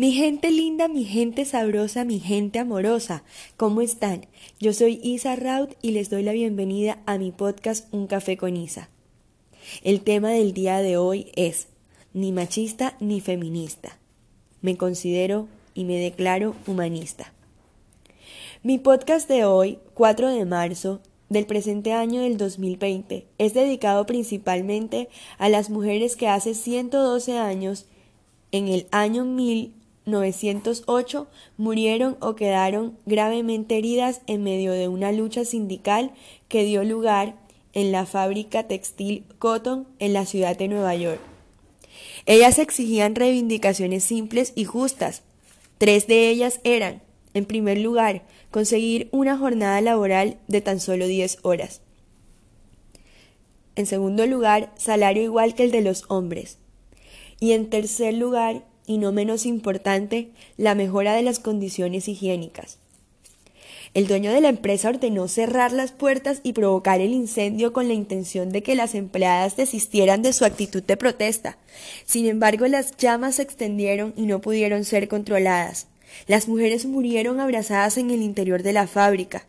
Mi gente linda, mi gente sabrosa, mi gente amorosa, ¿cómo están? Yo soy Isa Raut y les doy la bienvenida a mi podcast Un café con Isa. El tema del día de hoy es ni machista ni feminista. Me considero y me declaro humanista. Mi podcast de hoy, 4 de marzo del presente año del 2020, es dedicado principalmente a las mujeres que hace 112 años, en el año 1000, 908 murieron o quedaron gravemente heridas en medio de una lucha sindical que dio lugar en la fábrica textil Cotton en la ciudad de Nueva York. Ellas exigían reivindicaciones simples y justas. Tres de ellas eran, en primer lugar, conseguir una jornada laboral de tan solo 10 horas. En segundo lugar, salario igual que el de los hombres. Y en tercer lugar, y no menos importante, la mejora de las condiciones higiénicas. El dueño de la empresa ordenó cerrar las puertas y provocar el incendio con la intención de que las empleadas desistieran de su actitud de protesta. Sin embargo, las llamas se extendieron y no pudieron ser controladas. Las mujeres murieron abrazadas en el interior de la fábrica.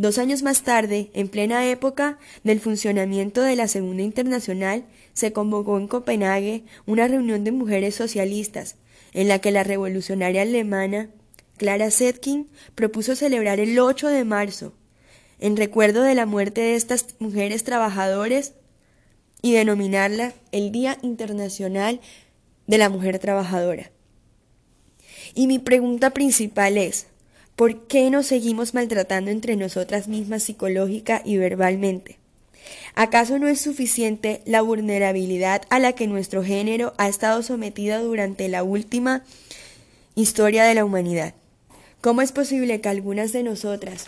Dos años más tarde, en plena época del funcionamiento de la Segunda Internacional, se convocó en Copenhague una reunión de mujeres socialistas, en la que la revolucionaria alemana Clara Zetkin propuso celebrar el 8 de marzo, en recuerdo de la muerte de estas mujeres trabajadoras, y denominarla el Día Internacional de la Mujer Trabajadora. Y mi pregunta principal es, ¿Por qué nos seguimos maltratando entre nosotras mismas psicológica y verbalmente? ¿Acaso no es suficiente la vulnerabilidad a la que nuestro género ha estado sometido durante la última historia de la humanidad? ¿Cómo es posible que algunas de nosotras,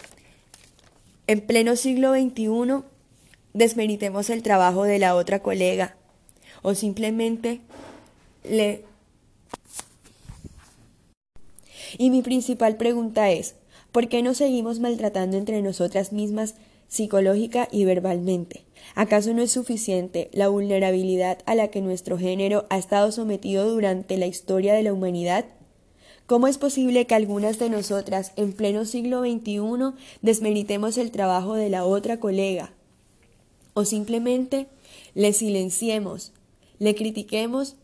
en pleno siglo XXI, desmeritemos el trabajo de la otra colega o simplemente le y mi principal pregunta es, ¿por qué nos seguimos maltratando entre nosotras mismas psicológica y verbalmente? ¿Acaso no es suficiente la vulnerabilidad a la que nuestro género ha estado sometido durante la historia de la humanidad? ¿Cómo es posible que algunas de nosotras, en pleno siglo XXI, desmeritemos el trabajo de la otra colega? ¿O simplemente le silenciemos, le critiquemos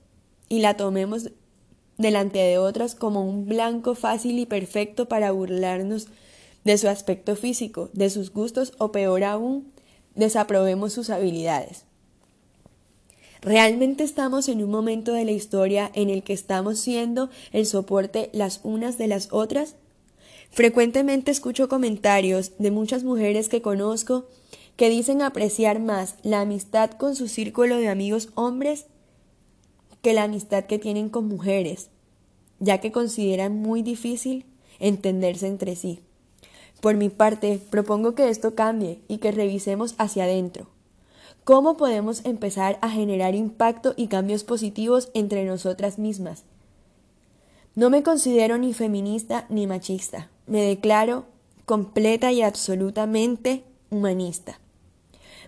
y la tomemos delante de otras como un blanco fácil y perfecto para burlarnos de su aspecto físico, de sus gustos o peor aún, desaprobemos sus habilidades. ¿Realmente estamos en un momento de la historia en el que estamos siendo el soporte las unas de las otras? Frecuentemente escucho comentarios de muchas mujeres que conozco que dicen apreciar más la amistad con su círculo de amigos hombres que la amistad que tienen con mujeres, ya que consideran muy difícil entenderse entre sí. Por mi parte, propongo que esto cambie y que revisemos hacia adentro. ¿Cómo podemos empezar a generar impacto y cambios positivos entre nosotras mismas? No me considero ni feminista ni machista. Me declaro completa y absolutamente humanista.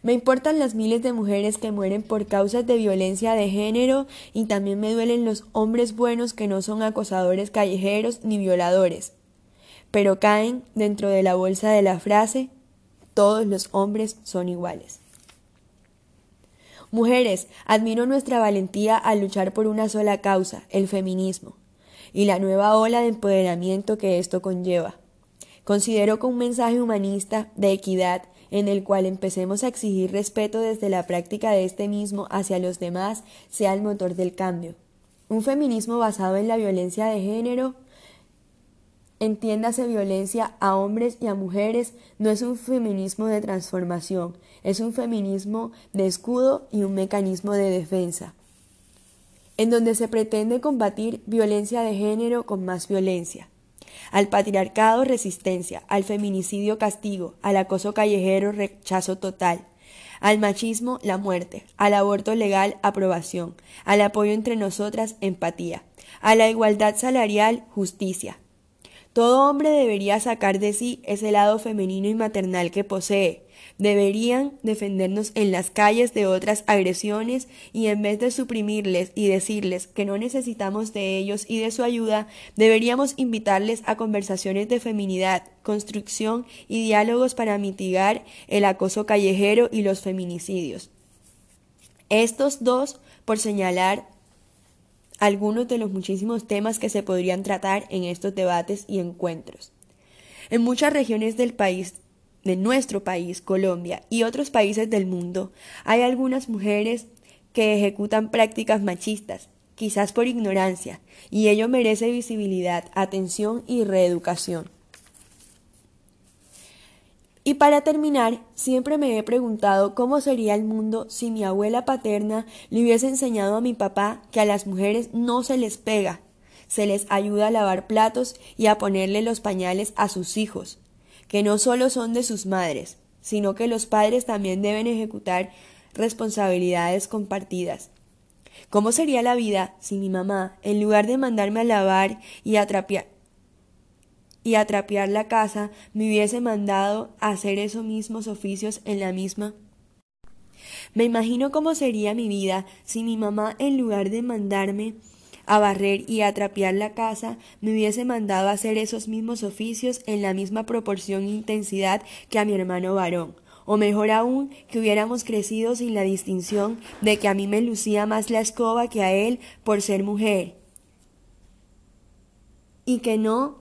Me importan las miles de mujeres que mueren por causas de violencia de género y también me duelen los hombres buenos que no son acosadores callejeros ni violadores, pero caen dentro de la bolsa de la frase todos los hombres son iguales. Mujeres, admiro nuestra valentía al luchar por una sola causa, el feminismo, y la nueva ola de empoderamiento que esto conlleva. Considero que un mensaje humanista, de equidad, en el cual empecemos a exigir respeto desde la práctica de este mismo hacia los demás sea el motor del cambio. Un feminismo basado en la violencia de género, entiéndase violencia a hombres y a mujeres, no es un feminismo de transformación, es un feminismo de escudo y un mecanismo de defensa, en donde se pretende combatir violencia de género con más violencia al patriarcado resistencia, al feminicidio castigo, al acoso callejero rechazo total, al machismo la muerte, al aborto legal aprobación, al apoyo entre nosotras empatía, a la igualdad salarial justicia. Todo hombre debería sacar de sí ese lado femenino y maternal que posee, Deberían defendernos en las calles de otras agresiones y en vez de suprimirles y decirles que no necesitamos de ellos y de su ayuda, deberíamos invitarles a conversaciones de feminidad, construcción y diálogos para mitigar el acoso callejero y los feminicidios. Estos dos, por señalar algunos de los muchísimos temas que se podrían tratar en estos debates y encuentros. En muchas regiones del país, de nuestro país, Colombia, y otros países del mundo, hay algunas mujeres que ejecutan prácticas machistas, quizás por ignorancia, y ello merece visibilidad, atención y reeducación. Y para terminar, siempre me he preguntado cómo sería el mundo si mi abuela paterna le hubiese enseñado a mi papá que a las mujeres no se les pega, se les ayuda a lavar platos y a ponerle los pañales a sus hijos, que no solo son de sus madres, sino que los padres también deben ejecutar responsabilidades compartidas. ¿Cómo sería la vida si mi mamá, en lugar de mandarme a lavar y a trapear, y a la casa, me hubiese mandado a hacer esos mismos oficios en la misma. Me imagino cómo sería mi vida si mi mamá, en lugar de mandarme a barrer y a trapear la casa, me hubiese mandado a hacer esos mismos oficios en la misma proporción e intensidad que a mi hermano varón, o mejor aún, que hubiéramos crecido sin la distinción de que a mí me lucía más la escoba que a él por ser mujer, y que no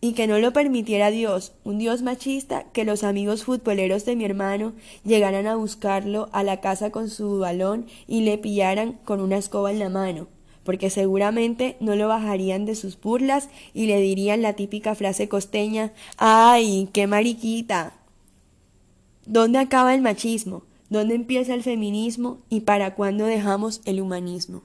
y que no lo permitiera Dios, un Dios machista, que los amigos futboleros de mi hermano llegaran a buscarlo a la casa con su balón y le pillaran con una escoba en la mano, porque seguramente no lo bajarían de sus burlas y le dirían la típica frase costeña ¡Ay, qué mariquita! ¿Dónde acaba el machismo? ¿Dónde empieza el feminismo? ¿Y para cuándo dejamos el humanismo?